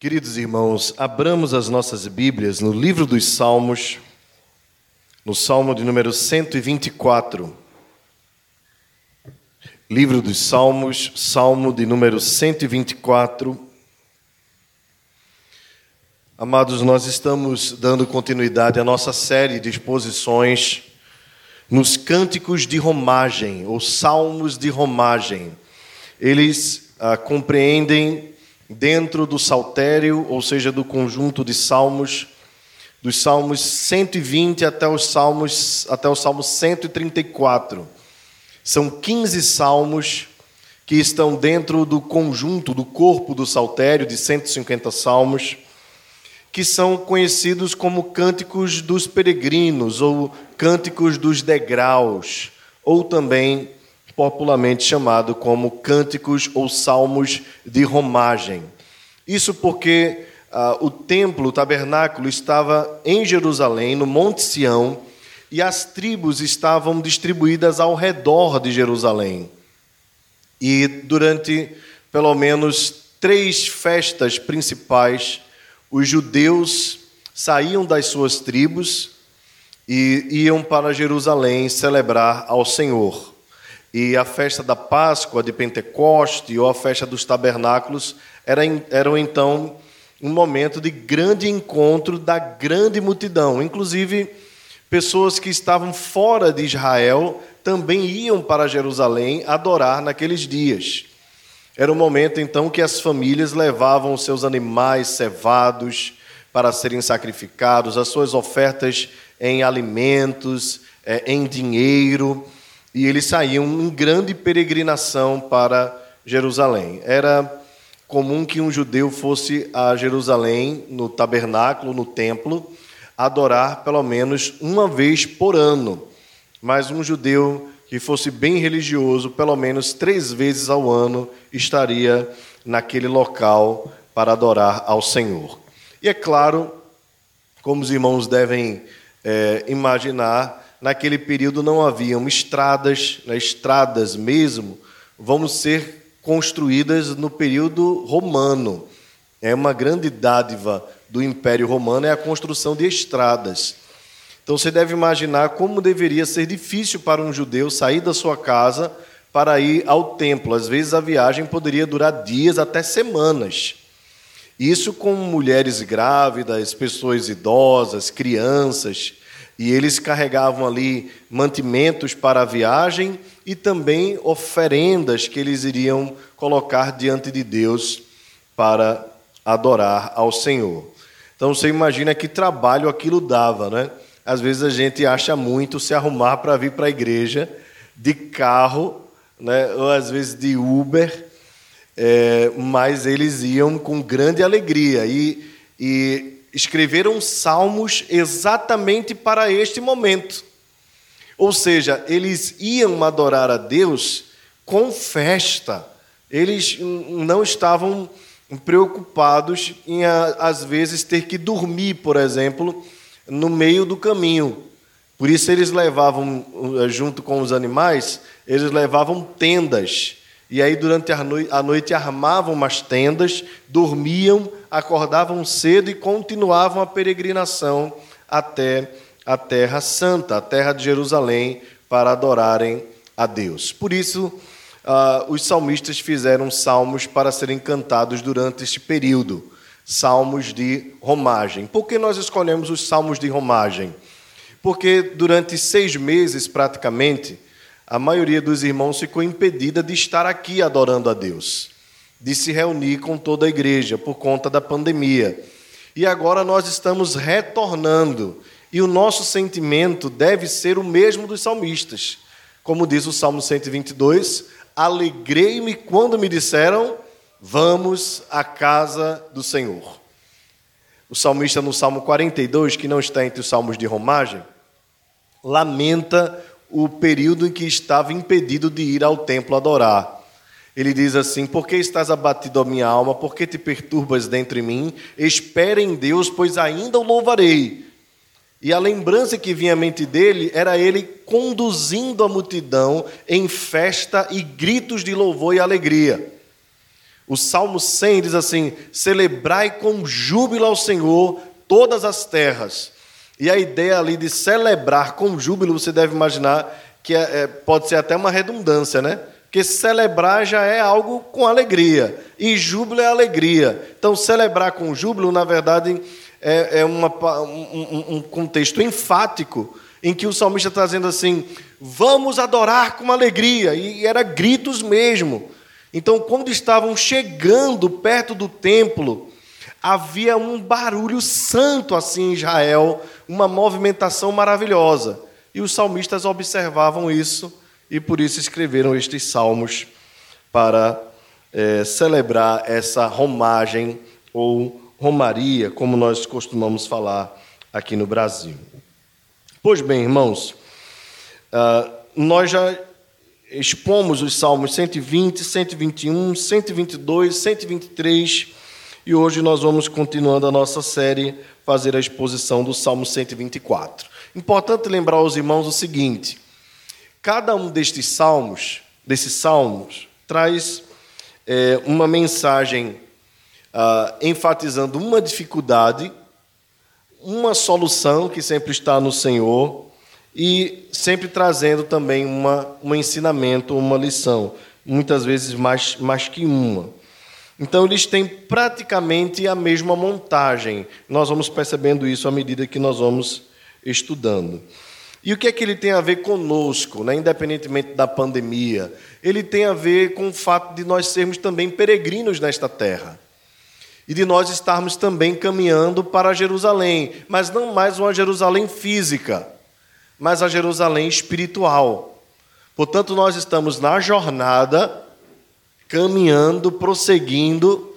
Queridos irmãos, abramos as nossas Bíblias no livro dos Salmos, no Salmo de número 124. Livro dos Salmos, Salmo de número 124. Amados, nós estamos dando continuidade à nossa série de exposições nos cânticos de romagem, ou salmos de romagem. Eles ah, compreendem dentro do saltério, ou seja, do conjunto de salmos, dos salmos 120 até os salmos até o salmo 134. São 15 salmos que estão dentro do conjunto do corpo do saltério de 150 salmos, que são conhecidos como cânticos dos peregrinos ou cânticos dos degraus, ou também popularmente chamado como cânticos ou salmos de romagem. Isso porque ah, o templo, o tabernáculo, estava em Jerusalém, no Monte Sião, e as tribos estavam distribuídas ao redor de Jerusalém. E durante pelo menos três festas principais, os judeus saíam das suas tribos e iam para Jerusalém celebrar ao Senhor. E a festa da Páscoa, de Pentecoste ou a festa dos tabernáculos eram, eram então um momento de grande encontro da grande multidão. Inclusive, pessoas que estavam fora de Israel também iam para Jerusalém adorar naqueles dias. Era o momento então que as famílias levavam seus animais cevados para serem sacrificados, as suas ofertas em alimentos, eh, em dinheiro e eles saíam em grande peregrinação para Jerusalém. Era comum que um judeu fosse a Jerusalém, no tabernáculo, no templo, adorar pelo menos uma vez por ano. Mas um judeu que fosse bem religioso, pelo menos três vezes ao ano, estaria naquele local para adorar ao Senhor. E é claro, como os irmãos devem é, imaginar, naquele período não haviam estradas, né, estradas mesmo, vão ser construídas no período romano. É uma grande dádiva do Império Romano é a construção de estradas. Então você deve imaginar como deveria ser difícil para um judeu sair da sua casa para ir ao templo. Às vezes a viagem poderia durar dias até semanas. Isso com mulheres grávidas, pessoas idosas, crianças. E eles carregavam ali mantimentos para a viagem e também oferendas que eles iriam colocar diante de Deus para adorar ao Senhor. Então você imagina que trabalho aquilo dava, né? Às vezes a gente acha muito se arrumar para vir para a igreja de carro, né? ou às vezes de Uber, é, mas eles iam com grande alegria. E, e escreveram salmos exatamente para este momento. Ou seja, eles iam adorar a Deus com festa. Eles não estavam preocupados em, às vezes, ter que dormir, por exemplo, no meio do caminho. Por isso, eles levavam, junto com os animais, eles levavam tendas e aí, durante a noite, a noite, armavam umas tendas, dormiam, acordavam cedo e continuavam a peregrinação até a Terra Santa, a terra de Jerusalém, para adorarem a Deus. Por isso, uh, os salmistas fizeram salmos para serem cantados durante este período salmos de romagem. Por que nós escolhemos os salmos de romagem? Porque durante seis meses, praticamente, a maioria dos irmãos ficou impedida de estar aqui adorando a Deus, de se reunir com toda a igreja por conta da pandemia. E agora nós estamos retornando, e o nosso sentimento deve ser o mesmo dos salmistas. Como diz o Salmo 122, alegrei-me quando me disseram: Vamos à casa do Senhor. O salmista, no Salmo 42, que não está entre os salmos de romagem, lamenta o período em que estava impedido de ir ao templo adorar. Ele diz assim: Por que estás abatido a minha alma? Por que te perturbas dentro de mim? Espera em Deus, pois ainda o louvarei. E a lembrança que vinha à mente dele era ele conduzindo a multidão em festa e gritos de louvor e alegria. O Salmo 100 diz assim: Celebrai com júbilo ao Senhor todas as terras. E a ideia ali de celebrar com júbilo, você deve imaginar que é, é, pode ser até uma redundância, né? Porque celebrar já é algo com alegria, e júbilo é alegria. Então, celebrar com júbilo, na verdade, é, é uma, um, um contexto enfático em que o salmista está dizendo assim: vamos adorar com alegria, e era gritos mesmo. Então, quando estavam chegando perto do templo, havia um barulho santo assim em Israel, uma movimentação maravilhosa. E os salmistas observavam isso e por isso escreveram estes salmos para é, celebrar essa romagem ou romaria, como nós costumamos falar aqui no Brasil. Pois bem, irmãos, uh, nós já expomos os salmos 120, 121, 122, 123 e hoje nós vamos continuando a nossa série, fazer a exposição do salmo 124. Importante lembrar aos irmãos o seguinte: cada um destes salmos, desses salmos, traz é, uma mensagem ah, enfatizando uma dificuldade, uma solução que sempre está no Senhor e sempre trazendo também uma, um ensinamento, uma lição, muitas vezes mais, mais que uma. Então, eles têm praticamente a mesma montagem. Nós vamos percebendo isso à medida que nós vamos estudando. E o que é que ele tem a ver conosco, né? independentemente da pandemia? Ele tem a ver com o fato de nós sermos também peregrinos nesta terra. E de nós estarmos também caminhando para Jerusalém, mas não mais uma Jerusalém física mas a Jerusalém espiritual. Portanto, nós estamos na jornada, caminhando, prosseguindo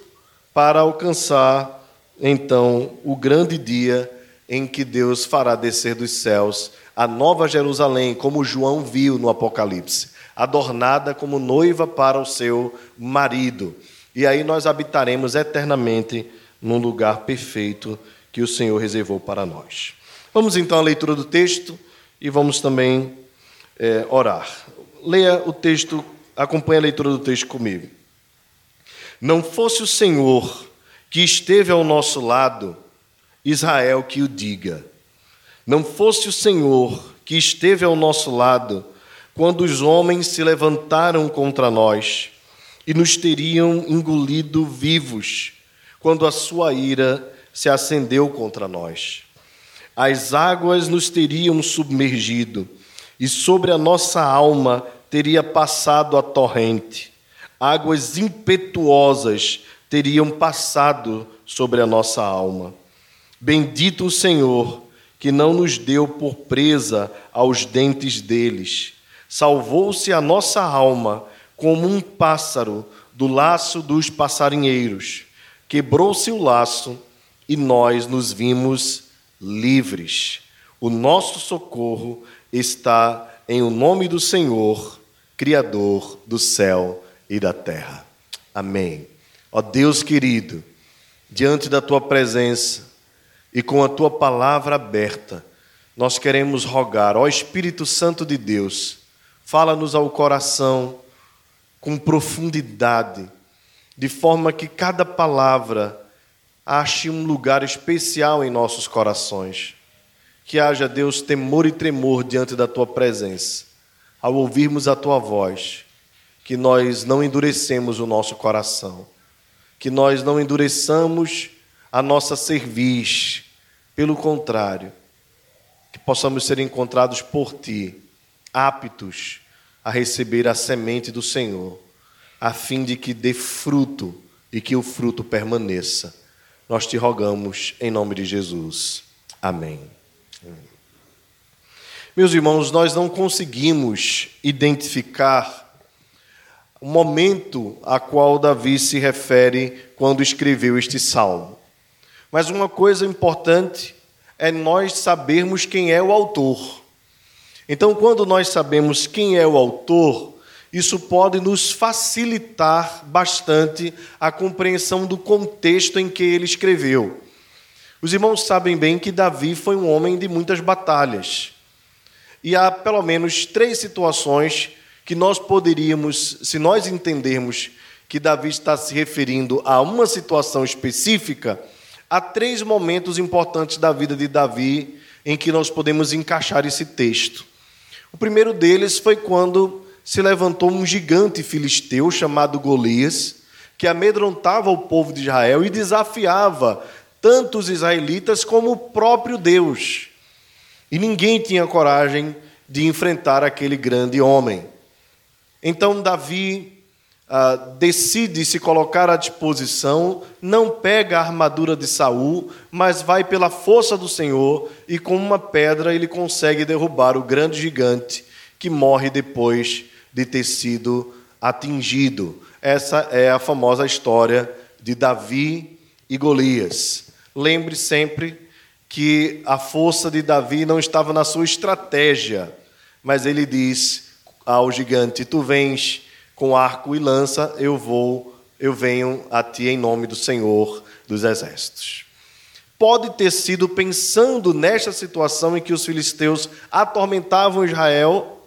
para alcançar então o grande dia em que Deus fará descer dos céus a nova Jerusalém, como João viu no Apocalipse, adornada como noiva para o seu marido. E aí nós habitaremos eternamente num lugar perfeito que o Senhor reservou para nós. Vamos então à leitura do texto e vamos também é, orar. Leia o texto, acompanhe a leitura do texto comigo. Não fosse o Senhor que esteve ao nosso lado, Israel que o diga. Não fosse o Senhor que esteve ao nosso lado, quando os homens se levantaram contra nós e nos teriam engolido vivos, quando a sua ira se acendeu contra nós as águas nos teriam submergido, e sobre a nossa alma teria passado a torrente. Águas impetuosas teriam passado sobre a nossa alma. Bendito o Senhor, que não nos deu por presa aos dentes deles. Salvou-se a nossa alma como um pássaro do laço dos passarinheiros. Quebrou-se o laço e nós nos vimos livres. O nosso socorro está em o nome do Senhor, Criador do céu e da terra. Amém. Ó Deus querido, diante da tua presença e com a tua palavra aberta, nós queremos rogar, ó Espírito Santo de Deus, fala-nos ao coração com profundidade, de forma que cada palavra ache um lugar especial em nossos corações. Que haja, Deus, temor e tremor diante da tua presença, ao ouvirmos a tua voz, que nós não endurecemos o nosso coração, que nós não endureçamos a nossa cerviz, pelo contrário, que possamos ser encontrados por ti, aptos a receber a semente do Senhor, a fim de que dê fruto e que o fruto permaneça nós te rogamos em nome de Jesus. Amém. Meus irmãos, nós não conseguimos identificar o momento a qual Davi se refere quando escreveu este salmo. Mas uma coisa importante é nós sabermos quem é o autor. Então, quando nós sabemos quem é o autor, isso pode nos facilitar bastante a compreensão do contexto em que ele escreveu. Os irmãos sabem bem que Davi foi um homem de muitas batalhas. E há pelo menos três situações que nós poderíamos, se nós entendermos que Davi está se referindo a uma situação específica, há três momentos importantes da vida de Davi em que nós podemos encaixar esse texto. O primeiro deles foi quando se levantou um gigante filisteu chamado Golias, que amedrontava o povo de Israel e desafiava tanto os israelitas como o próprio Deus. E ninguém tinha coragem de enfrentar aquele grande homem. Então Davi ah, decide se colocar à disposição, não pega a armadura de Saul, mas vai pela força do Senhor e com uma pedra ele consegue derrubar o grande gigante que morre depois de ter sido atingido. Essa é a famosa história de Davi e Golias. Lembre sempre que a força de Davi não estava na sua estratégia, mas ele diz ao gigante: Tu vens com arco e lança, eu vou, eu venho a ti em nome do Senhor dos exércitos. Pode ter sido pensando nesta situação em que os filisteus atormentavam Israel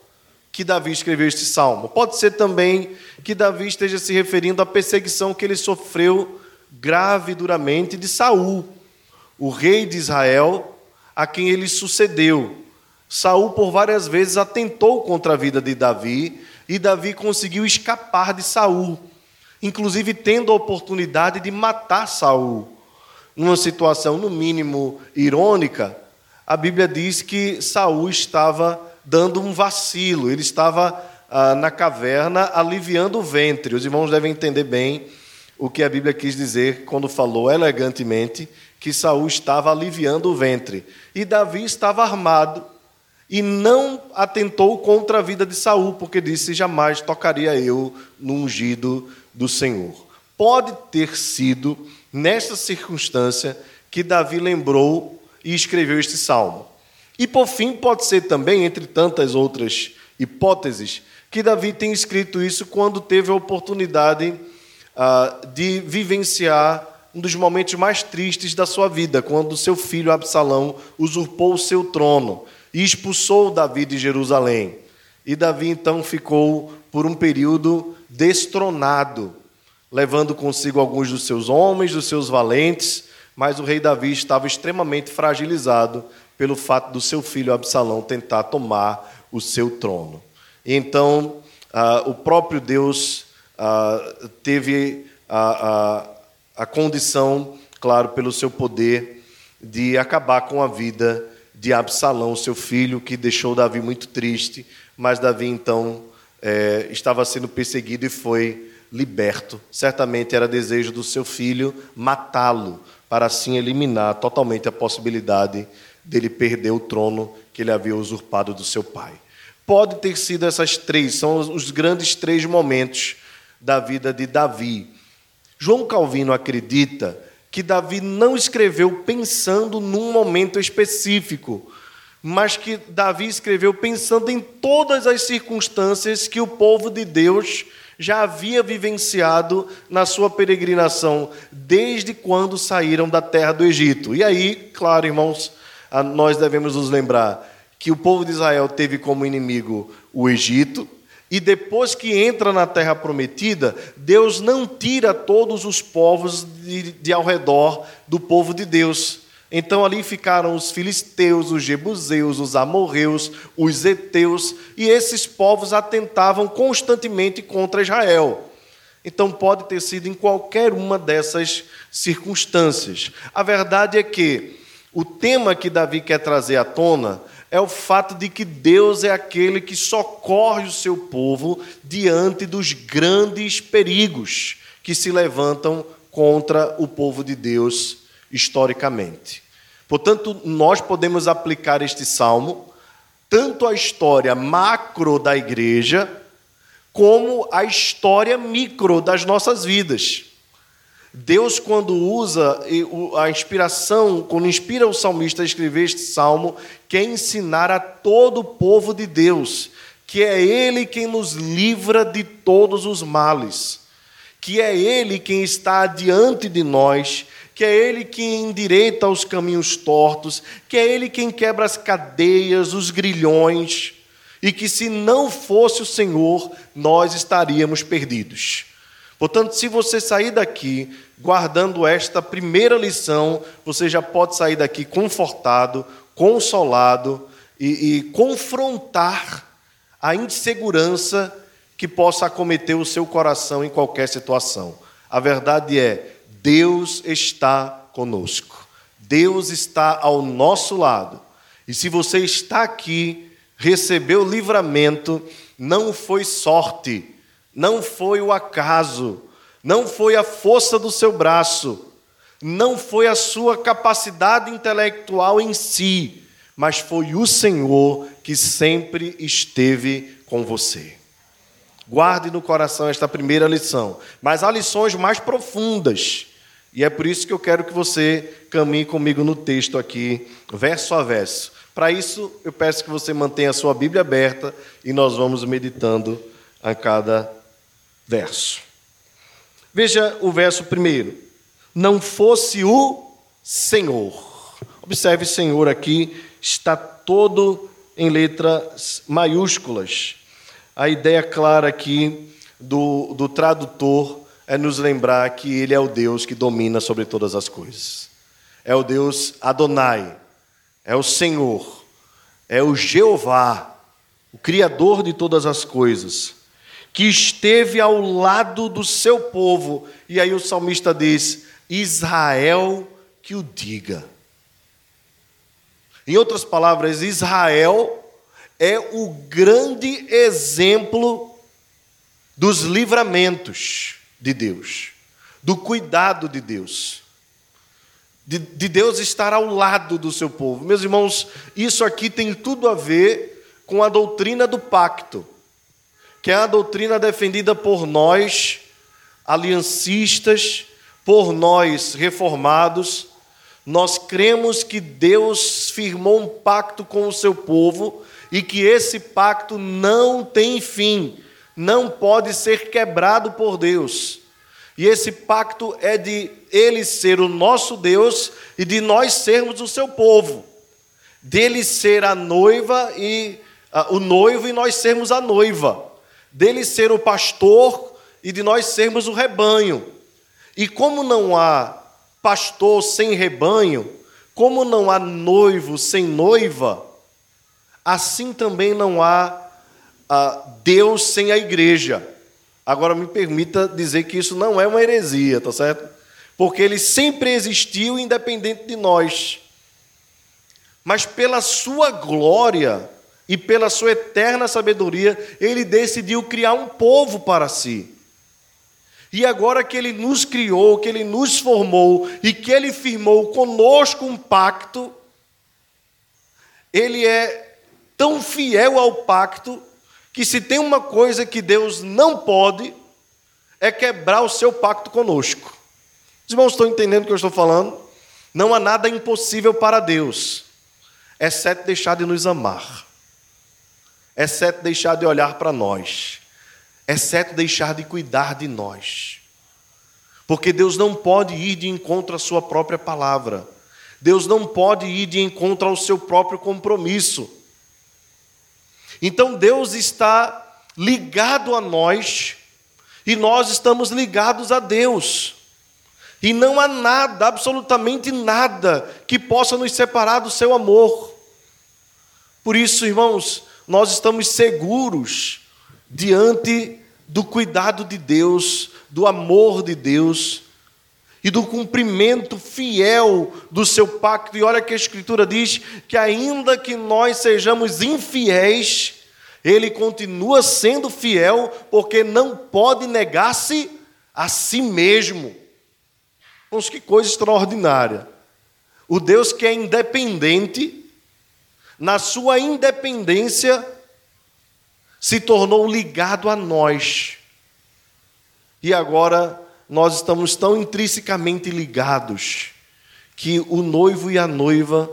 que Davi escreveu este salmo. Pode ser também que Davi esteja se referindo à perseguição que ele sofreu grave e duramente de Saul, o rei de Israel, a quem ele sucedeu. Saul por várias vezes atentou contra a vida de Davi e Davi conseguiu escapar de Saul, inclusive tendo a oportunidade de matar Saul. Numa situação no mínimo irônica, a Bíblia diz que Saul estava dando um vacilo, ele estava ah, na caverna aliviando o ventre. Os irmãos devem entender bem o que a Bíblia quis dizer quando falou elegantemente que Saul estava aliviando o ventre e Davi estava armado e não atentou contra a vida de Saul, porque disse: jamais tocaria eu no ungido do Senhor. Pode ter sido nesta circunstância que Davi lembrou e escreveu este salmo. E por fim, pode ser também, entre tantas outras hipóteses, que Davi tenha escrito isso quando teve a oportunidade uh, de vivenciar um dos momentos mais tristes da sua vida, quando seu filho Absalão usurpou o seu trono e expulsou Davi de Jerusalém. E Davi então ficou por um período destronado, levando consigo alguns dos seus homens, dos seus valentes, mas o rei Davi estava extremamente fragilizado pelo fato do seu filho Absalão tentar tomar o seu trono. E então, ah, o próprio Deus ah, teve a, a, a condição, claro, pelo seu poder, de acabar com a vida de Absalão, seu filho, que deixou Davi muito triste, mas Davi então é, estava sendo perseguido e foi liberto. Certamente era desejo do seu filho matá-lo, para assim eliminar totalmente a possibilidade dele perder o trono que ele havia usurpado do seu pai. Pode ter sido essas três, são os grandes três momentos da vida de Davi. João Calvino acredita que Davi não escreveu pensando num momento específico, mas que Davi escreveu pensando em todas as circunstâncias que o povo de Deus já havia vivenciado na sua peregrinação, desde quando saíram da terra do Egito. E aí, claro, irmãos, nós devemos nos lembrar que o povo de Israel teve como inimigo o Egito, e depois que entra na terra prometida, Deus não tira todos os povos de, de ao redor do povo de Deus. Então ali ficaram os filisteus, os jebuseus, os amorreus, os heteus, e esses povos atentavam constantemente contra Israel. Então pode ter sido em qualquer uma dessas circunstâncias. A verdade é que o tema que Davi quer trazer à tona é o fato de que Deus é aquele que socorre o seu povo diante dos grandes perigos que se levantam contra o povo de Deus historicamente. Portanto, nós podemos aplicar este salmo tanto à história macro da igreja, como à história micro das nossas vidas. Deus, quando usa a inspiração, quando inspira o salmista a escrever este salmo, quer ensinar a todo o povo de Deus que é Ele quem nos livra de todos os males, que é Ele quem está adiante de nós, que é Ele quem endireita os caminhos tortos, que é Ele quem quebra as cadeias, os grilhões, e que se não fosse o Senhor, nós estaríamos perdidos. Portanto, se você sair daqui guardando esta primeira lição, você já pode sair daqui confortado, consolado e, e confrontar a insegurança que possa acometer o seu coração em qualquer situação. A verdade é: Deus está conosco, Deus está ao nosso lado. E se você está aqui, recebeu livramento, não foi sorte, não foi o acaso, não foi a força do seu braço, não foi a sua capacidade intelectual em si, mas foi o Senhor que sempre esteve com você. Guarde no coração esta primeira lição, mas há lições mais profundas, e é por isso que eu quero que você caminhe comigo no texto aqui, verso a verso. Para isso, eu peço que você mantenha a sua Bíblia aberta e nós vamos meditando a cada verso. Veja o verso primeiro. Não fosse o Senhor. Observe, Senhor, aqui está todo em letras maiúsculas. A ideia clara aqui do, do tradutor é nos lembrar que Ele é o Deus que domina sobre todas as coisas. É o Deus Adonai, é o Senhor, é o Jeová, o Criador de todas as coisas que esteve ao lado do seu povo. E aí o salmista diz: Israel que o diga. Em outras palavras, Israel é o grande exemplo dos livramentos de Deus, do cuidado de Deus, de, de, Deus estar ao lado do seu povo. Meus irmãos, isso aqui tem tudo a ver com a doutrina do pacto que é a doutrina defendida por nós, aliancistas, por nós, reformados. Nós cremos que Deus firmou um pacto com o seu povo e que esse pacto não tem fim, não pode ser quebrado por Deus. E esse pacto é de Ele ser o nosso Deus e de nós sermos o seu povo. Dele ser a noiva e uh, o noivo e nós sermos a noiva dele ser o pastor e de nós sermos o rebanho. E como não há pastor sem rebanho, como não há noivo sem noiva, assim também não há ah, Deus sem a igreja. Agora me permita dizer que isso não é uma heresia, tá certo? Porque ele sempre existiu independente de nós. Mas pela sua glória, e pela sua eterna sabedoria, ele decidiu criar um povo para si. E agora que ele nos criou, que ele nos formou e que ele firmou conosco um pacto, ele é tão fiel ao pacto que se tem uma coisa que Deus não pode é quebrar o seu pacto conosco. Os irmãos estão entendendo o que eu estou falando? Não há nada impossível para Deus, exceto deixar de nos amar exceto deixar de olhar para nós, exceto deixar de cuidar de nós. Porque Deus não pode ir de encontro à sua própria palavra. Deus não pode ir de encontro ao seu próprio compromisso. Então Deus está ligado a nós e nós estamos ligados a Deus. E não há nada, absolutamente nada, que possa nos separar do seu amor. Por isso, irmãos, nós estamos seguros diante do cuidado de Deus, do amor de Deus e do cumprimento fiel do seu pacto. E olha que a Escritura diz que, ainda que nós sejamos infiéis, Ele continua sendo fiel, porque não pode negar-se a si mesmo. Vamos, que coisa extraordinária. O Deus que é independente, na sua independência, se tornou ligado a nós. E agora nós estamos tão intrinsecamente ligados que o noivo e a noiva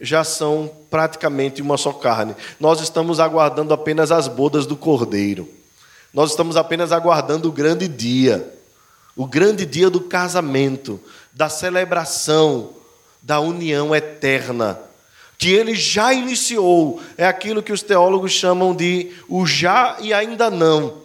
já são praticamente uma só carne. Nós estamos aguardando apenas as bodas do cordeiro. Nós estamos apenas aguardando o grande dia, o grande dia do casamento, da celebração, da união eterna que ele já iniciou, é aquilo que os teólogos chamam de o já e ainda não.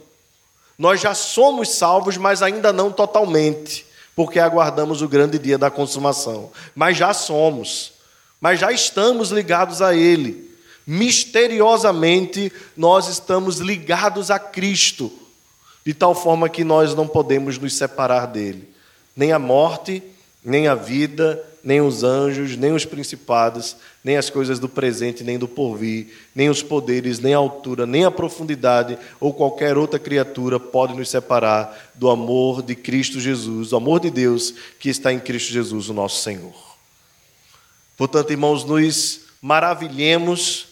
Nós já somos salvos, mas ainda não totalmente, porque aguardamos o grande dia da consumação. Mas já somos, mas já estamos ligados a Ele. Misteriosamente, nós estamos ligados a Cristo, de tal forma que nós não podemos nos separar dele. Nem a morte, nem a vida, nem os anjos, nem os principados, nem as coisas do presente, nem do porvir, nem os poderes, nem a altura, nem a profundidade ou qualquer outra criatura pode nos separar do amor de Cristo Jesus, do amor de Deus que está em Cristo Jesus, o nosso Senhor. Portanto, irmãos, nos maravilhemos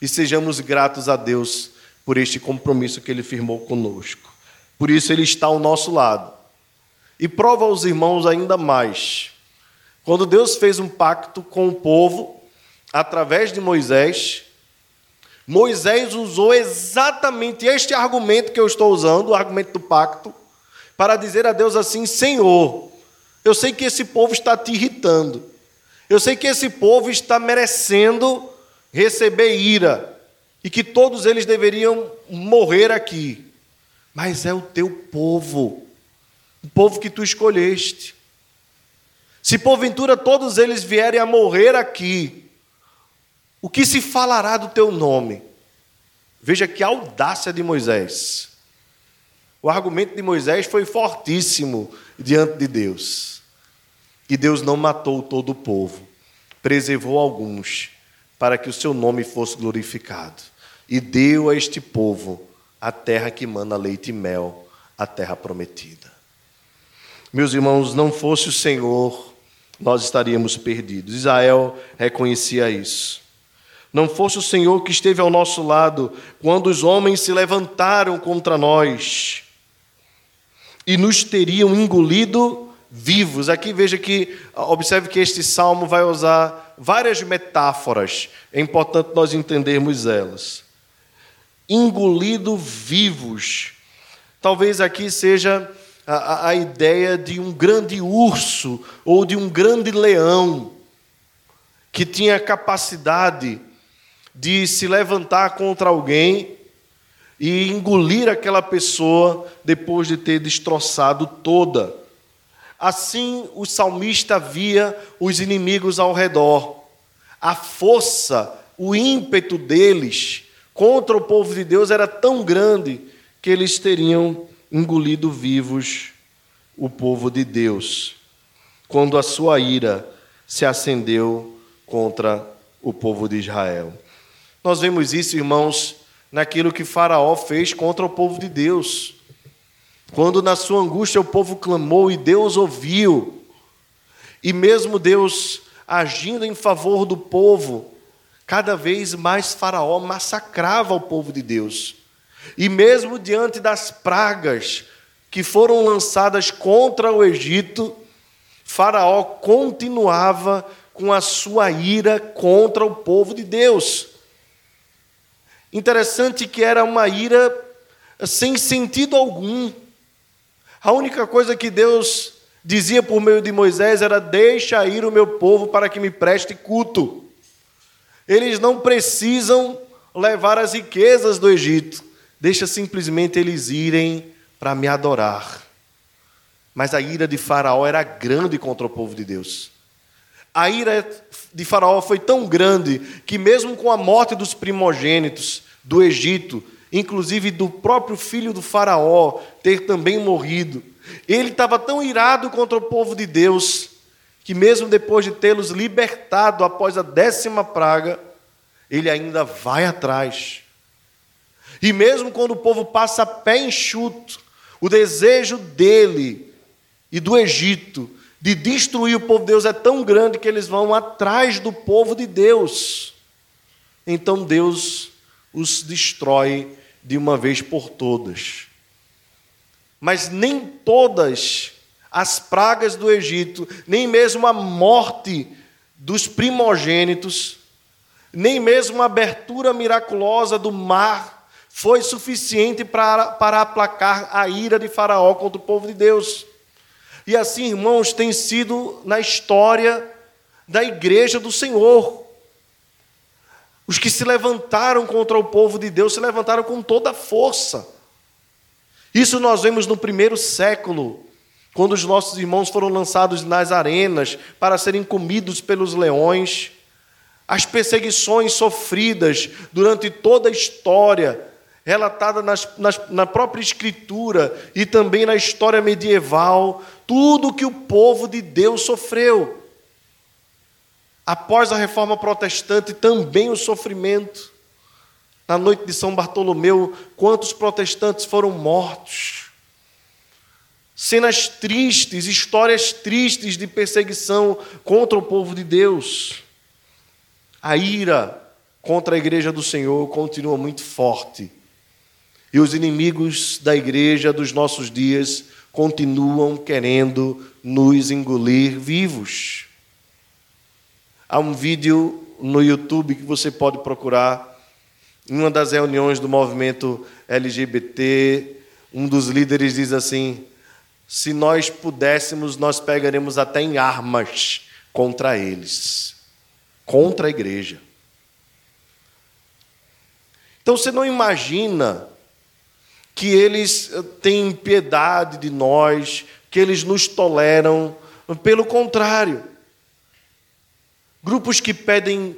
e sejamos gratos a Deus por este compromisso que Ele firmou conosco. Por isso, Ele está ao nosso lado. E prova aos irmãos ainda mais. Quando Deus fez um pacto com o povo, através de Moisés, Moisés usou exatamente este argumento que eu estou usando, o argumento do pacto, para dizer a Deus assim: Senhor, eu sei que esse povo está te irritando, eu sei que esse povo está merecendo receber ira, e que todos eles deveriam morrer aqui, mas é o teu povo, o povo que tu escolheste. Se porventura todos eles vierem a morrer aqui, o que se falará do teu nome? Veja que audácia de Moisés. O argumento de Moisés foi fortíssimo diante de Deus. E Deus não matou todo o povo, preservou alguns, para que o seu nome fosse glorificado. E deu a este povo a terra que manda leite e mel, a terra prometida. Meus irmãos, não fosse o Senhor nós estaríamos perdidos. Israel reconhecia isso. Não fosse o Senhor que esteve ao nosso lado quando os homens se levantaram contra nós e nos teriam engolido vivos. Aqui veja que, observe que este salmo vai usar várias metáforas, é importante nós entendermos elas. Engolido vivos. Talvez aqui seja a, a ideia de um grande urso ou de um grande leão que tinha capacidade de se levantar contra alguém e engolir aquela pessoa depois de ter destroçado toda. Assim, o salmista via os inimigos ao redor. A força, o ímpeto deles contra o povo de Deus era tão grande que eles teriam engolido vivos o povo de Deus, quando a sua ira se acendeu contra o povo de Israel. Nós vemos isso, irmãos, naquilo que Faraó fez contra o povo de Deus. Quando na sua angústia o povo clamou e Deus ouviu, e mesmo Deus agindo em favor do povo, cada vez mais Faraó massacrava o povo de Deus. E mesmo diante das pragas que foram lançadas contra o Egito, Faraó continuava com a sua ira contra o povo de Deus. Interessante que era uma ira sem sentido algum. A única coisa que Deus dizia por meio de Moisés era: Deixa ir o meu povo para que me preste culto. Eles não precisam levar as riquezas do Egito. Deixa simplesmente eles irem para me adorar. Mas a ira de Faraó era grande contra o povo de Deus. A ira de Faraó foi tão grande que, mesmo com a morte dos primogênitos do Egito, inclusive do próprio filho do Faraó ter também morrido, ele estava tão irado contra o povo de Deus que, mesmo depois de tê-los libertado após a décima praga, ele ainda vai atrás e mesmo quando o povo passa pé enxuto, o desejo dele e do Egito de destruir o povo de Deus é tão grande que eles vão atrás do povo de Deus. Então Deus os destrói de uma vez por todas. Mas nem todas as pragas do Egito, nem mesmo a morte dos primogênitos, nem mesmo a abertura miraculosa do mar foi suficiente para, para aplacar a ira de Faraó contra o povo de Deus. E assim, irmãos, tem sido na história da igreja do Senhor. Os que se levantaram contra o povo de Deus se levantaram com toda a força. Isso nós vemos no primeiro século, quando os nossos irmãos foram lançados nas arenas para serem comidos pelos leões, as perseguições sofridas durante toda a história, relatada nas, nas, na própria Escritura e também na história medieval, tudo que o povo de Deus sofreu. Após a reforma protestante, também o sofrimento. Na noite de São Bartolomeu, quantos protestantes foram mortos? Cenas tristes, histórias tristes de perseguição contra o povo de Deus. A ira contra a igreja do Senhor continua muito forte. E os inimigos da igreja dos nossos dias continuam querendo nos engolir vivos. Há um vídeo no YouTube que você pode procurar em uma das reuniões do movimento LGBT, um dos líderes diz assim: se nós pudéssemos, nós pegaremos até em armas contra eles, contra a igreja. Então você não imagina que eles eh, têm piedade de nós, que eles nos toleram, pelo contrário. Grupos que pedem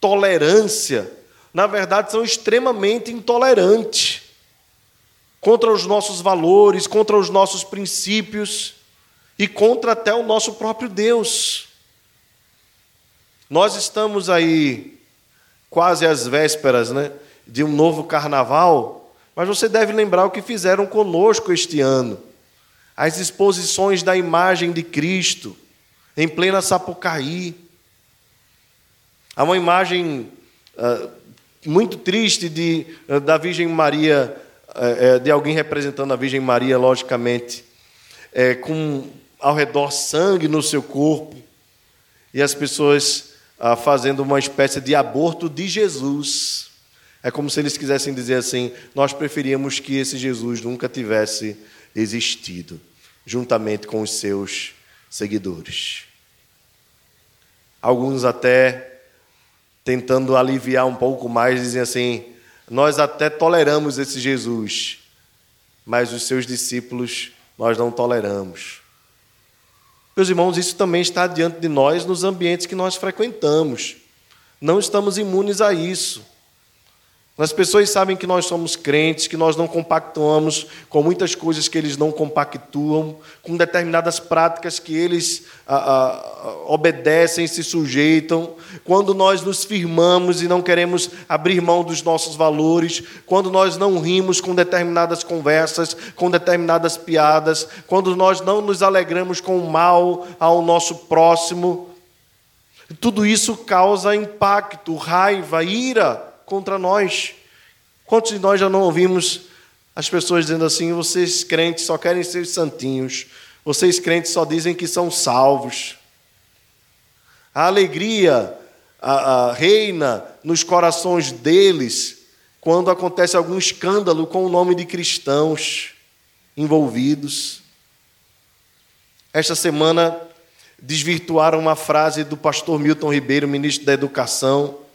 tolerância na verdade, são extremamente intolerantes contra os nossos valores, contra os nossos princípios e contra até o nosso próprio Deus. Nós estamos aí quase às vésperas né, de um novo carnaval, mas você deve lembrar o que fizeram conosco este ano. As exposições da imagem de Cristo em plena Sapucaí. Há uma imagem uh, muito triste de, eh, da Virgem Maria, eh, eh, de alguém representando a Virgem Maria, logicamente, com ao redor sangue no seu corpo, e as pessoas ah, fazendo uma espécie de aborto de Jesus. É como se eles quisessem dizer assim: nós preferíamos que esse Jesus nunca tivesse existido, juntamente com os seus seguidores. Alguns até tentando aliviar um pouco mais, dizem assim: Nós até toleramos esse Jesus, mas os seus discípulos nós não toleramos. Meus irmãos, isso também está diante de nós nos ambientes que nós frequentamos. Não estamos imunes a isso. As pessoas sabem que nós somos crentes, que nós não compactuamos com muitas coisas que eles não compactuam, com determinadas práticas que eles ah, ah, obedecem, se sujeitam. Quando nós nos firmamos e não queremos abrir mão dos nossos valores, quando nós não rimos com determinadas conversas, com determinadas piadas, quando nós não nos alegramos com o mal ao nosso próximo, tudo isso causa impacto, raiva, ira contra nós. Quantos de nós já não ouvimos as pessoas dizendo assim: vocês crentes só querem ser santinhos, vocês crentes só dizem que são salvos. A alegria a, a, reina nos corações deles quando acontece algum escândalo com o nome de cristãos envolvidos. Esta semana desvirtuaram uma frase do pastor Milton Ribeiro, ministro da Educação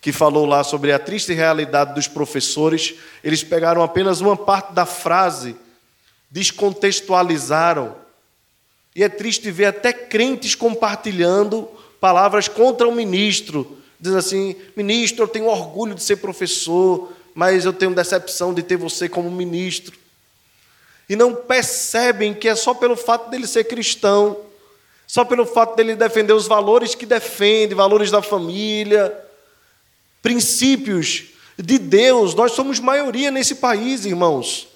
que falou lá sobre a triste realidade dos professores, eles pegaram apenas uma parte da frase, descontextualizaram. E é triste ver até crentes compartilhando palavras contra o ministro, dizendo assim: ministro, eu tenho orgulho de ser professor, mas eu tenho decepção de ter você como ministro. E não percebem que é só pelo fato dele ser cristão, só pelo fato dele defender os valores que defende, valores da família, princípios de Deus. Nós somos maioria nesse país, irmãos.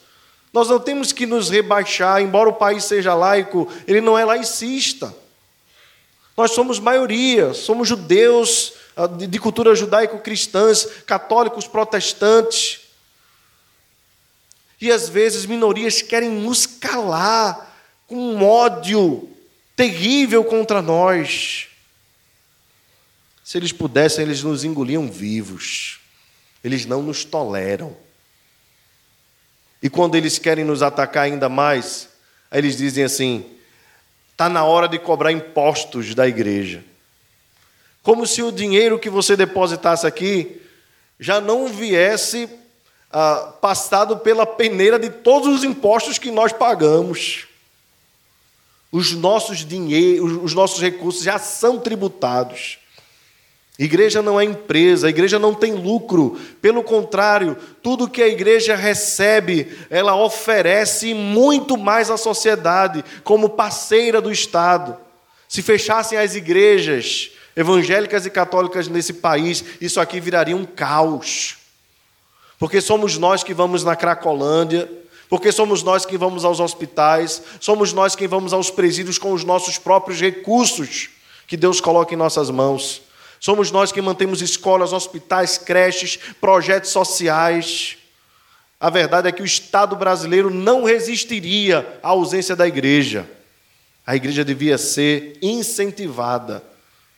Nós não temos que nos rebaixar, embora o país seja laico, ele não é laicista. Nós somos maioria, somos judeus ah, de cultura judaico-cristãs, católicos, protestantes. E às vezes minorias querem nos calar com um ódio terrível contra nós. Se eles pudessem, eles nos engoliam vivos. Eles não nos toleram. E quando eles querem nos atacar ainda mais, eles dizem assim: está na hora de cobrar impostos da igreja. Como se o dinheiro que você depositasse aqui já não viesse ah, passado pela peneira de todos os impostos que nós pagamos. Os nossos dinheiros, os nossos recursos já são tributados. Igreja não é empresa, a igreja não tem lucro. Pelo contrário, tudo que a igreja recebe, ela oferece muito mais à sociedade, como parceira do Estado. Se fechassem as igrejas evangélicas e católicas nesse país, isso aqui viraria um caos. Porque somos nós que vamos na Cracolândia, porque somos nós que vamos aos hospitais, somos nós que vamos aos presídios com os nossos próprios recursos que Deus coloca em nossas mãos. Somos nós que mantemos escolas, hospitais, creches, projetos sociais. A verdade é que o Estado brasileiro não resistiria à ausência da igreja. A igreja devia ser incentivada,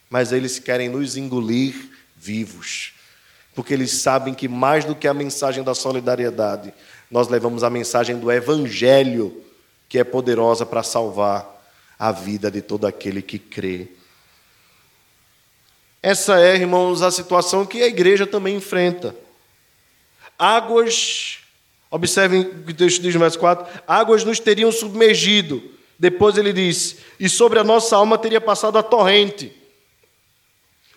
mas eles querem nos engolir vivos, porque eles sabem que mais do que a mensagem da solidariedade, nós levamos a mensagem do Evangelho, que é poderosa para salvar a vida de todo aquele que crê. Essa é, irmãos, a situação que a igreja também enfrenta. Águas, observem o que o texto diz no verso 4: águas nos teriam submergido. Depois ele diz: e sobre a nossa alma teria passado a torrente.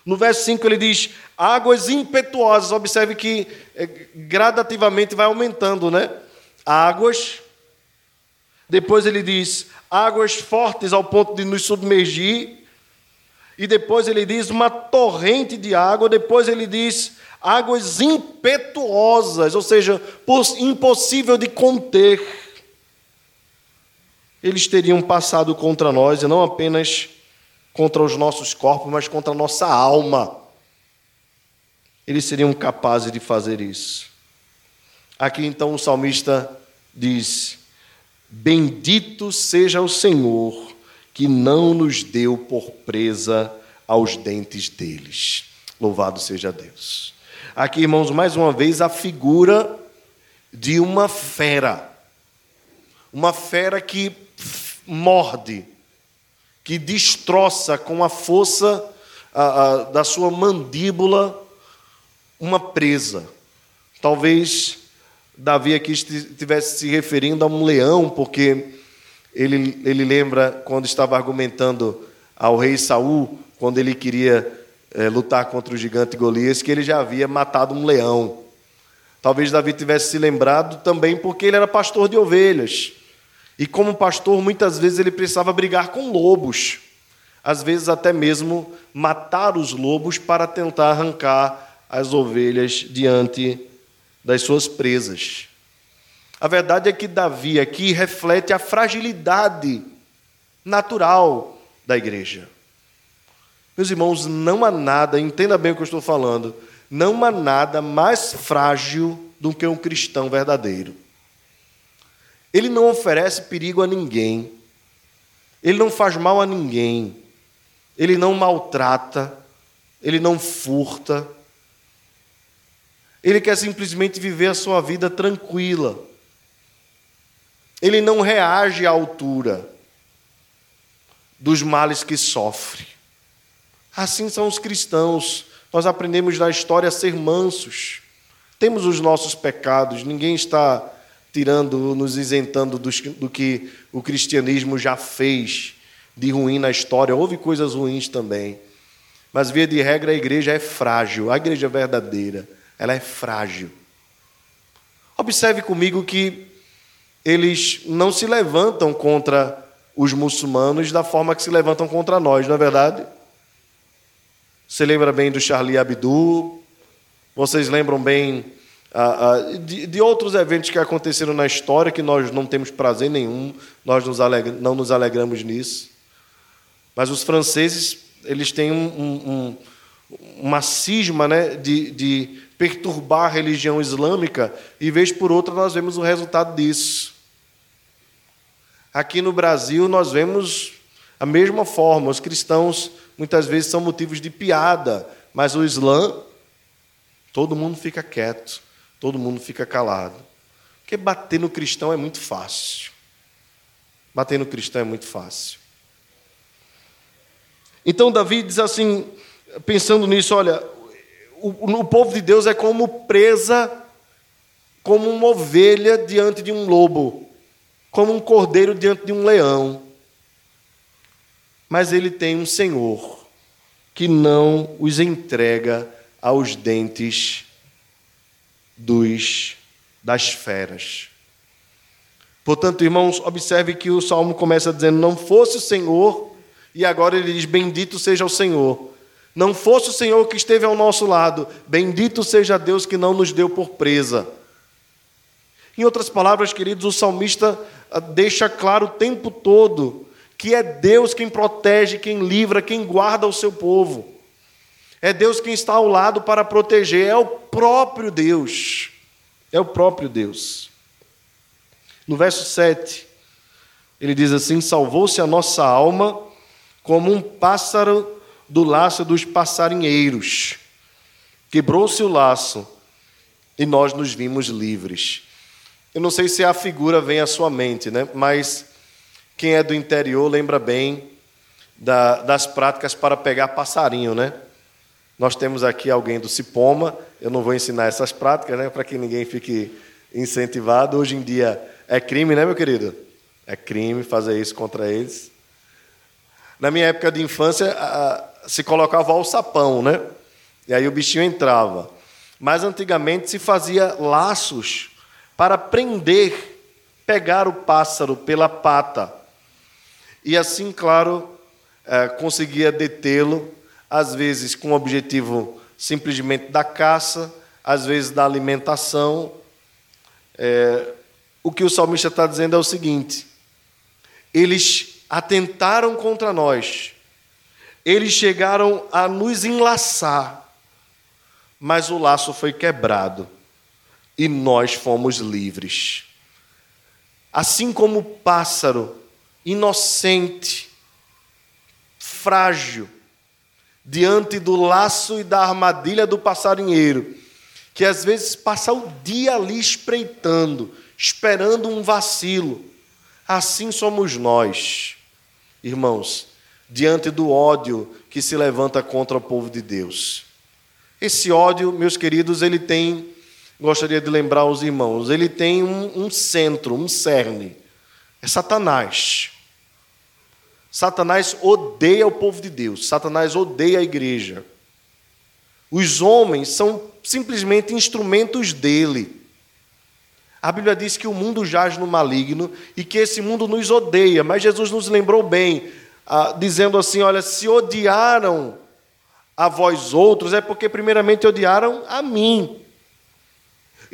No verso 5 ele diz: águas impetuosas. Observe que é, gradativamente vai aumentando, né? Águas. Depois ele diz: águas fortes ao ponto de nos submergir. E depois ele diz uma torrente de água, depois ele diz águas impetuosas, ou seja, impossível de conter. Eles teriam passado contra nós, e não apenas contra os nossos corpos, mas contra a nossa alma. Eles seriam capazes de fazer isso. Aqui então o salmista diz: Bendito seja o Senhor que não nos deu por presa aos dentes deles. Louvado seja Deus. Aqui, irmãos, mais uma vez a figura de uma fera. Uma fera que morde, que destroça com a força a, a, da sua mandíbula uma presa. Talvez Davi aqui estivesse se referindo a um leão, porque ele, ele lembra quando estava argumentando ao rei Saul, quando ele queria é, lutar contra o gigante Golias, que ele já havia matado um leão. Talvez Davi tivesse se lembrado também porque ele era pastor de ovelhas. E como pastor, muitas vezes ele precisava brigar com lobos. Às vezes até mesmo matar os lobos para tentar arrancar as ovelhas diante das suas presas. A verdade é que Davi aqui reflete a fragilidade natural da igreja. Meus irmãos, não há nada, entenda bem o que eu estou falando, não há nada mais frágil do que um cristão verdadeiro. Ele não oferece perigo a ninguém, ele não faz mal a ninguém, ele não maltrata, ele não furta, ele quer simplesmente viver a sua vida tranquila. Ele não reage à altura dos males que sofre. Assim são os cristãos. Nós aprendemos na história a ser mansos. Temos os nossos pecados, ninguém está tirando, nos isentando do que o cristianismo já fez de ruim na história. Houve coisas ruins também. Mas, via de regra, a igreja é frágil. A igreja verdadeira, ela é frágil. Observe comigo que eles não se levantam contra os muçulmanos da forma que se levantam contra nós, não é verdade? Você lembra bem do Charlie Abdul? Vocês lembram bem ah, ah, de, de, outros eventos que aconteceram na história que nós não temos prazer nenhum, nós nos não nos alegramos nisso. Mas os franceses, eles têm um, um, um, uma cisma né, de, de perturbar a religião islâmica, e vez por outra nós vemos o resultado disso. Aqui no Brasil, nós vemos a mesma forma. Os cristãos muitas vezes são motivos de piada, mas o Islã, todo mundo fica quieto, todo mundo fica calado. Porque bater no cristão é muito fácil. Bater no cristão é muito fácil. Então, Davi diz assim, pensando nisso: olha, o, o povo de Deus é como presa como uma ovelha diante de um lobo, como um cordeiro diante de um leão. Mas ele tem um Senhor que não os entrega aos dentes dos das feras. Portanto, irmãos, observe que o salmo começa dizendo: Não fosse o Senhor, e agora ele diz: Bendito seja o Senhor. Não fosse o Senhor que esteve ao nosso lado, bendito seja Deus que não nos deu por presa. Em outras palavras, queridos, o salmista deixa claro o tempo todo que é Deus quem protege, quem livra, quem guarda o seu povo. É Deus quem está ao lado para proteger, é o próprio Deus. É o próprio Deus. No verso 7, ele diz assim: Salvou-se a nossa alma como um pássaro do laço dos passarinheiros. Quebrou-se o laço e nós nos vimos livres. Eu não sei se a figura vem à sua mente, né? mas quem é do interior lembra bem da, das práticas para pegar passarinho, né? Nós temos aqui alguém do Cipoma, eu não vou ensinar essas práticas, né, para que ninguém fique incentivado. Hoje em dia é crime, né, meu querido? É crime fazer isso contra eles. Na minha época de infância, se colocava o sapão, né? E aí o bichinho entrava. Mas antigamente se fazia laços para prender, pegar o pássaro pela pata. E assim, claro, é, conseguia detê-lo, às vezes com o objetivo simplesmente da caça, às vezes da alimentação. É, o que o salmista está dizendo é o seguinte: eles atentaram contra nós, eles chegaram a nos enlaçar, mas o laço foi quebrado e nós fomos livres. Assim como o pássaro inocente, frágil, diante do laço e da armadilha do passarinheiro, que às vezes passa o dia ali espreitando, esperando um vacilo. Assim somos nós, irmãos, diante do ódio que se levanta contra o povo de Deus. Esse ódio, meus queridos, ele tem, gostaria de lembrar aos irmãos, ele tem um, um centro, um cerne. É Satanás. Satanás odeia o povo de Deus, Satanás odeia a igreja. Os homens são simplesmente instrumentos dele. A Bíblia diz que o mundo jaz no maligno e que esse mundo nos odeia, mas Jesus nos lembrou bem, ah, dizendo assim: olha, se odiaram a vós outros, é porque primeiramente odiaram a mim.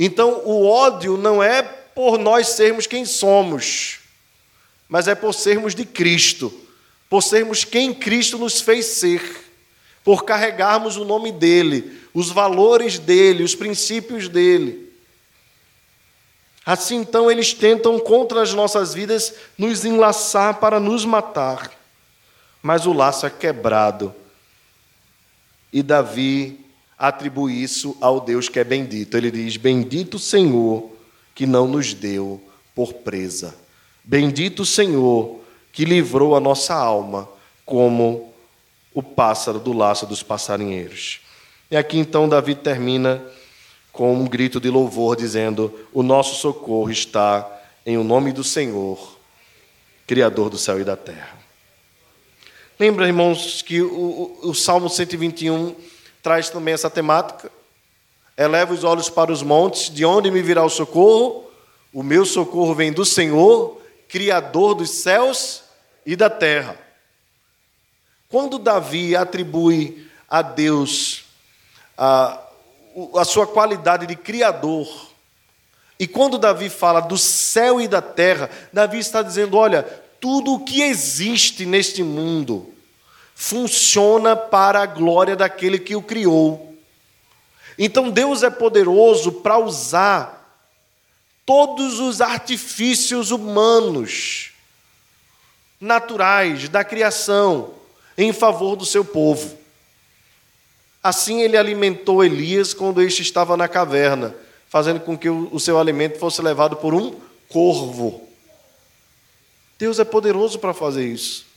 Então o ódio não é por nós sermos quem somos, mas é por sermos de Cristo, por sermos quem Cristo nos fez ser, por carregarmos o nome dEle, os valores dEle, os princípios dEle. Assim então eles tentam contra as nossas vidas nos enlaçar para nos matar mas o laço é quebrado. E Davi atribui isso ao Deus que é bendito. Ele diz: Bendito Senhor que não nos deu por presa. Bendito Senhor que livrou a nossa alma como o pássaro do laço dos passarinheiros. E aqui então Davi termina com um grito de louvor, dizendo: O nosso socorro está em o nome do Senhor, Criador do céu e da terra. Lembra, irmãos, que o, o, o Salmo 121 traz também essa temática? Eleva os olhos para os montes, de onde me virá o socorro? O meu socorro vem do Senhor, Criador dos céus e da terra. Quando Davi atribui a Deus a, a sua qualidade de Criador, e quando Davi fala do céu e da terra, Davi está dizendo: olha, tudo o que existe neste mundo funciona para a glória daquele que o criou. Então Deus é poderoso para usar todos os artifícios humanos, naturais, da criação, em favor do seu povo. Assim ele alimentou Elias quando este estava na caverna, fazendo com que o seu alimento fosse levado por um corvo. Deus é poderoso para fazer isso.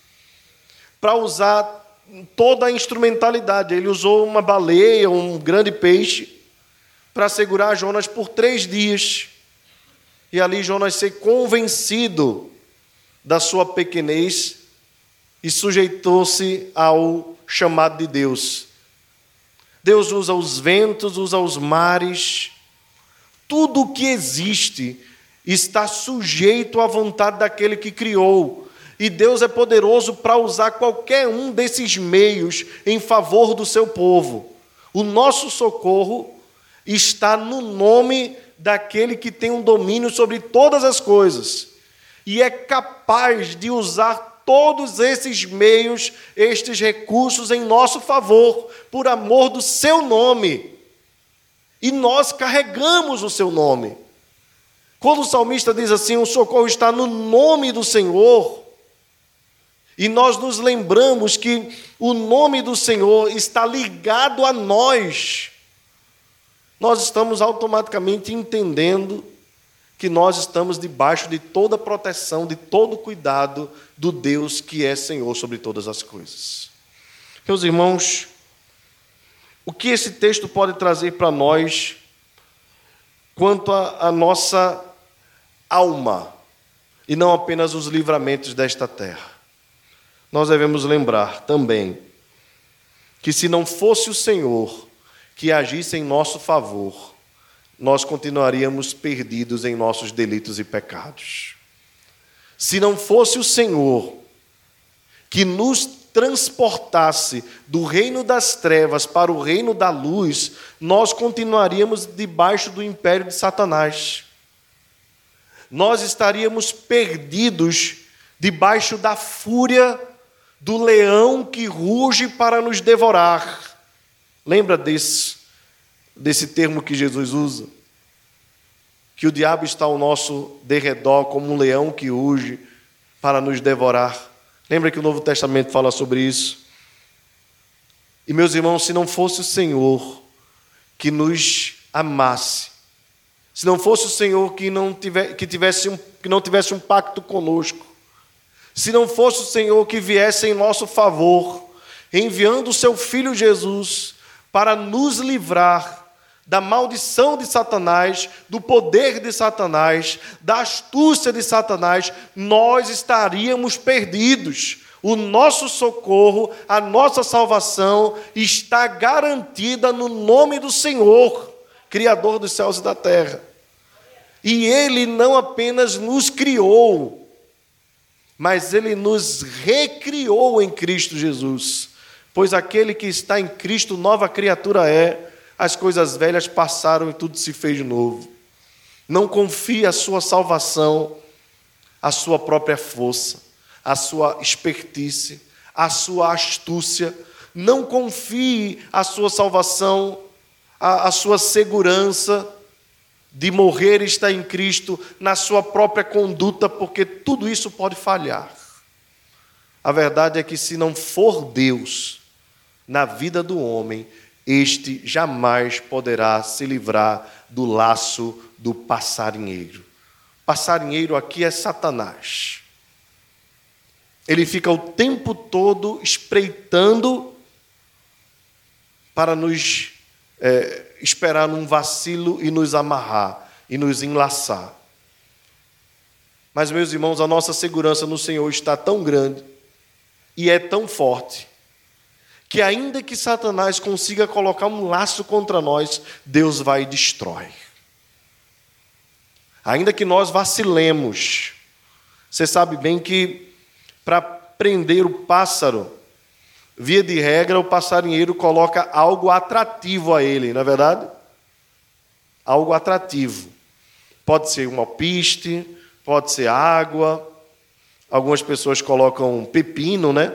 Para usar toda a instrumentalidade. Ele usou uma baleia, um grande peixe, para segurar Jonas por três dias. E ali Jonas ser convencido da sua pequenez e sujeitou-se ao chamado de Deus. Deus usa os ventos, usa os mares, tudo o que existe está sujeito à vontade daquele que criou. E Deus é poderoso para usar qualquer um desses meios em favor do seu povo. O nosso socorro está no nome daquele que tem um domínio sobre todas as coisas e é capaz de usar todos esses meios, estes recursos em nosso favor, por amor do seu nome. E nós carregamos o seu nome. Quando o salmista diz assim: o socorro está no nome do Senhor, e nós nos lembramos que o nome do Senhor está ligado a nós, nós estamos automaticamente entendendo que nós estamos debaixo de toda proteção, de todo cuidado do Deus que é Senhor sobre todas as coisas. Meus irmãos, o que esse texto pode trazer para nós quanto à nossa alma e não apenas os livramentos desta terra. Nós devemos lembrar também que se não fosse o Senhor que agisse em nosso favor, nós continuaríamos perdidos em nossos delitos e pecados. Se não fosse o Senhor que nos transportasse do reino das trevas para o reino da luz, nós continuaríamos debaixo do império de Satanás nós estaríamos perdidos debaixo da fúria do leão que ruge para nos devorar. Lembra desse, desse termo que Jesus usa? Que o diabo está ao nosso derredor como um leão que ruge para nos devorar. Lembra que o Novo Testamento fala sobre isso? E meus irmãos, se não fosse o Senhor que nos amasse, se não fosse o Senhor que não, tiver, que tivesse um, que não tivesse um pacto conosco, se não fosse o Senhor que viesse em nosso favor, enviando o seu Filho Jesus para nos livrar da maldição de Satanás, do poder de Satanás, da astúcia de Satanás, nós estaríamos perdidos. O nosso socorro, a nossa salvação está garantida no nome do Senhor. Criador dos céus e da terra. E Ele não apenas nos criou, mas Ele nos recriou em Cristo Jesus. Pois aquele que está em Cristo, nova criatura é, as coisas velhas passaram e tudo se fez novo. Não confie a sua salvação, a sua própria força, a sua expertise, a sua astúcia. Não confie a sua salvação a, a sua segurança de morrer e estar em Cristo na sua própria conduta, porque tudo isso pode falhar. A verdade é que se não for Deus na vida do homem, este jamais poderá se livrar do laço do passarinheiro. Passarinheiro aqui é Satanás. Ele fica o tempo todo espreitando para nos é, esperar num vacilo e nos amarrar e nos enlaçar. Mas, meus irmãos, a nossa segurança no Senhor está tão grande e é tão forte que, ainda que Satanás consiga colocar um laço contra nós, Deus vai e destrói. Ainda que nós vacilemos, você sabe bem que para prender o pássaro, Via de regra, o passarinheiro coloca algo atrativo a ele, não é verdade? Algo atrativo. Pode ser um alpiste, pode ser água. Algumas pessoas colocam pepino, né?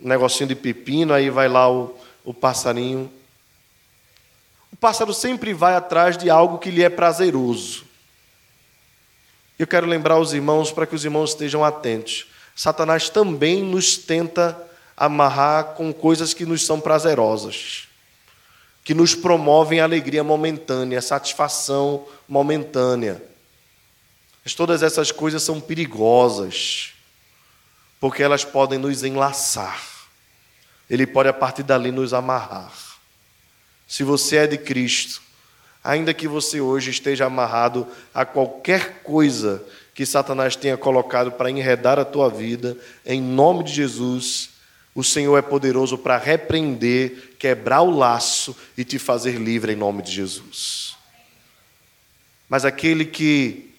Um negocinho de pepino, aí vai lá o, o passarinho. O pássaro sempre vai atrás de algo que lhe é prazeroso. Eu quero lembrar os irmãos para que os irmãos estejam atentos. Satanás também nos tenta amarrar com coisas que nos são prazerosas, que nos promovem alegria momentânea, satisfação momentânea. Mas todas essas coisas são perigosas, porque elas podem nos enlaçar. Ele pode a partir dali nos amarrar. Se você é de Cristo, Ainda que você hoje esteja amarrado a qualquer coisa que Satanás tenha colocado para enredar a tua vida, em nome de Jesus, o Senhor é poderoso para repreender, quebrar o laço e te fazer livre em nome de Jesus. Mas aquele que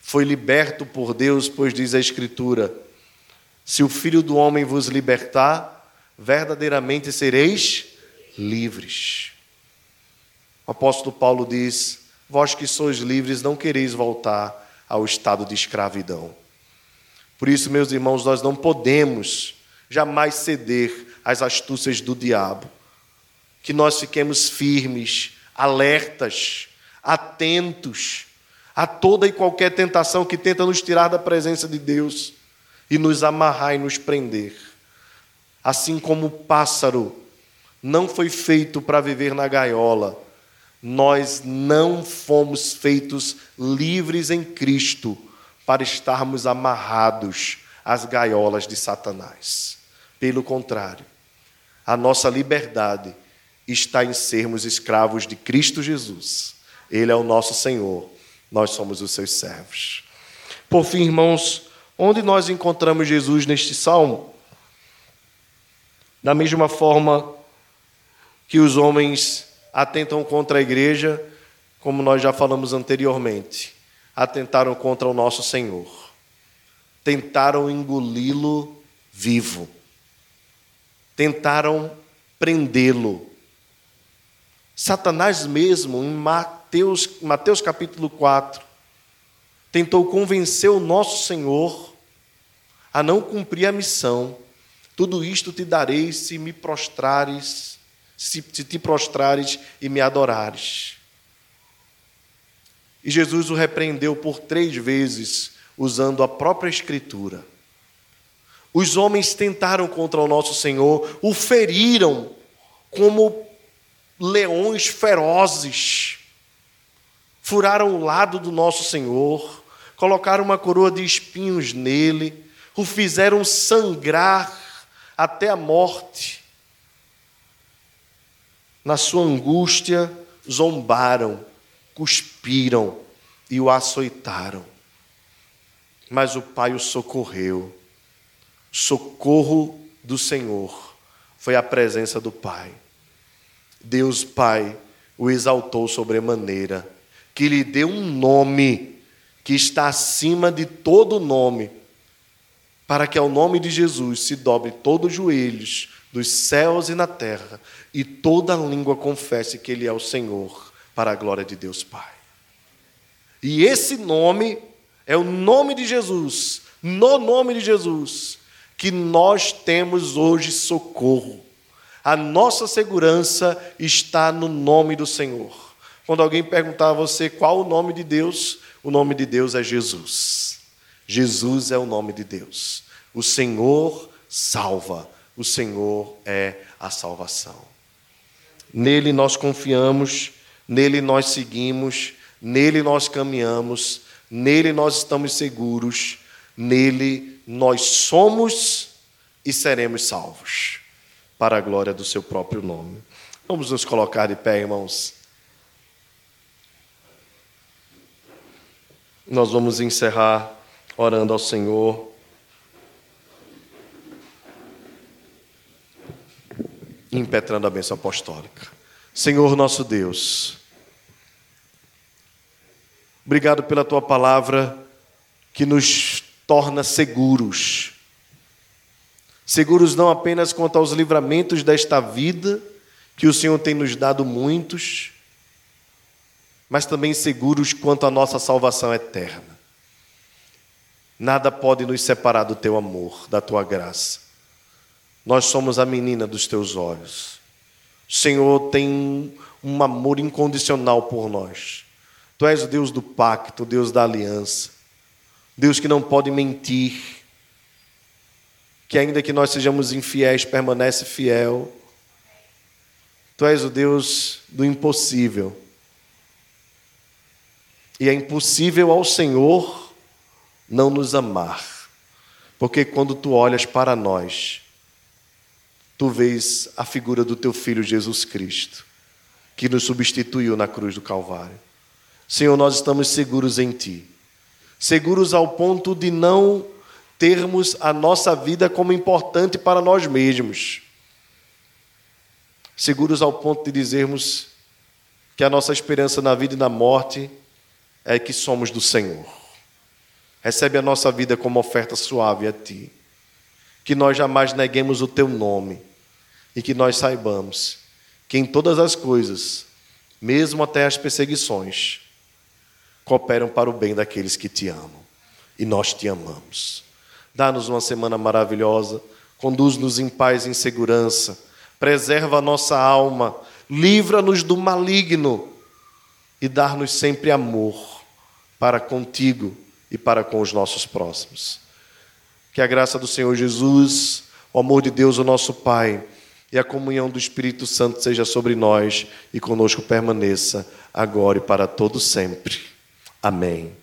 foi liberto por Deus, pois diz a Escritura: se o Filho do Homem vos libertar, verdadeiramente sereis livres. O apóstolo Paulo diz: Vós que sois livres, não quereis voltar ao estado de escravidão. Por isso, meus irmãos, nós não podemos jamais ceder às astúcias do diabo. Que nós fiquemos firmes, alertas, atentos a toda e qualquer tentação que tenta nos tirar da presença de Deus e nos amarrar e nos prender. Assim como o pássaro não foi feito para viver na gaiola, nós não fomos feitos livres em Cristo para estarmos amarrados às gaiolas de Satanás. Pelo contrário, a nossa liberdade está em sermos escravos de Cristo Jesus. Ele é o nosso Senhor, nós somos os seus servos. Por fim, irmãos, onde nós encontramos Jesus neste salmo? Da mesma forma que os homens atentam contra a igreja, como nós já falamos anteriormente, atentaram contra o nosso Senhor, tentaram engoli-lo vivo tentaram prendê-lo. Satanás mesmo, em Mateus, Mateus capítulo 4, tentou convencer o nosso Senhor a não cumprir a missão. Tudo isto te darei se me prostrares, se, se te prostrares e me adorares. E Jesus o repreendeu por três vezes, usando a própria Escritura. Os homens tentaram contra o nosso Senhor, o feriram como leões ferozes. Furaram o lado do nosso Senhor, colocaram uma coroa de espinhos nele, o fizeram sangrar até a morte. Na sua angústia, zombaram, cuspiram e o açoitaram. Mas o Pai o socorreu socorro do Senhor foi a presença do Pai. Deus Pai o exaltou sobremaneira, que lhe deu um nome que está acima de todo nome, para que ao nome de Jesus se dobre todos os joelhos dos céus e na terra, e toda língua confesse que Ele é o Senhor, para a glória de Deus Pai. E esse nome é o nome de Jesus, no nome de Jesus, que nós temos hoje socorro. A nossa segurança está no nome do Senhor. Quando alguém perguntar a você qual o nome de Deus, o nome de Deus é Jesus. Jesus é o nome de Deus. O Senhor salva. O Senhor é a salvação. Nele nós confiamos, nele nós seguimos, nele nós caminhamos, nele nós estamos seguros Nele nós somos e seremos salvos, para a glória do seu próprio nome. Vamos nos colocar de pé, irmãos. Nós vamos encerrar orando ao Senhor. Impetrando a bênção apostólica. Senhor nosso Deus, obrigado pela tua palavra que nos torna seguros. Seguros não apenas quanto aos livramentos desta vida, que o Senhor tem nos dado muitos, mas também seguros quanto à nossa salvação eterna. Nada pode nos separar do teu amor, da tua graça. Nós somos a menina dos teus olhos. O Senhor tem um amor incondicional por nós. Tu és o Deus do pacto, o Deus da aliança. Deus que não pode mentir, que ainda que nós sejamos infiéis, permanece fiel. Tu és o Deus do impossível. E é impossível ao Senhor não nos amar, porque quando tu olhas para nós, tu vês a figura do teu filho Jesus Cristo. que nos substituiu na cruz do Calvário. Senhor, nós estamos seguros em Ti, seguros ao ponto de não termos a nossa vida como importante para nós mesmos, seguros ao ponto de dizermos que a nossa esperança na vida e na morte é que somos do Senhor. Recebe a nossa vida como oferta suave a Ti. Que nós jamais neguemos o Teu nome e que nós saibamos que em todas as coisas, mesmo até as perseguições, cooperam para o bem daqueles que te amam. E nós te amamos. Dá-nos uma semana maravilhosa, conduz-nos em paz e em segurança, preserva a nossa alma, livra-nos do maligno e dar-nos sempre amor para contigo e para com os nossos próximos. Que a graça do Senhor Jesus, o amor de Deus, o nosso Pai, e a comunhão do Espírito Santo seja sobre nós e conosco permaneça agora e para todo sempre. Amém.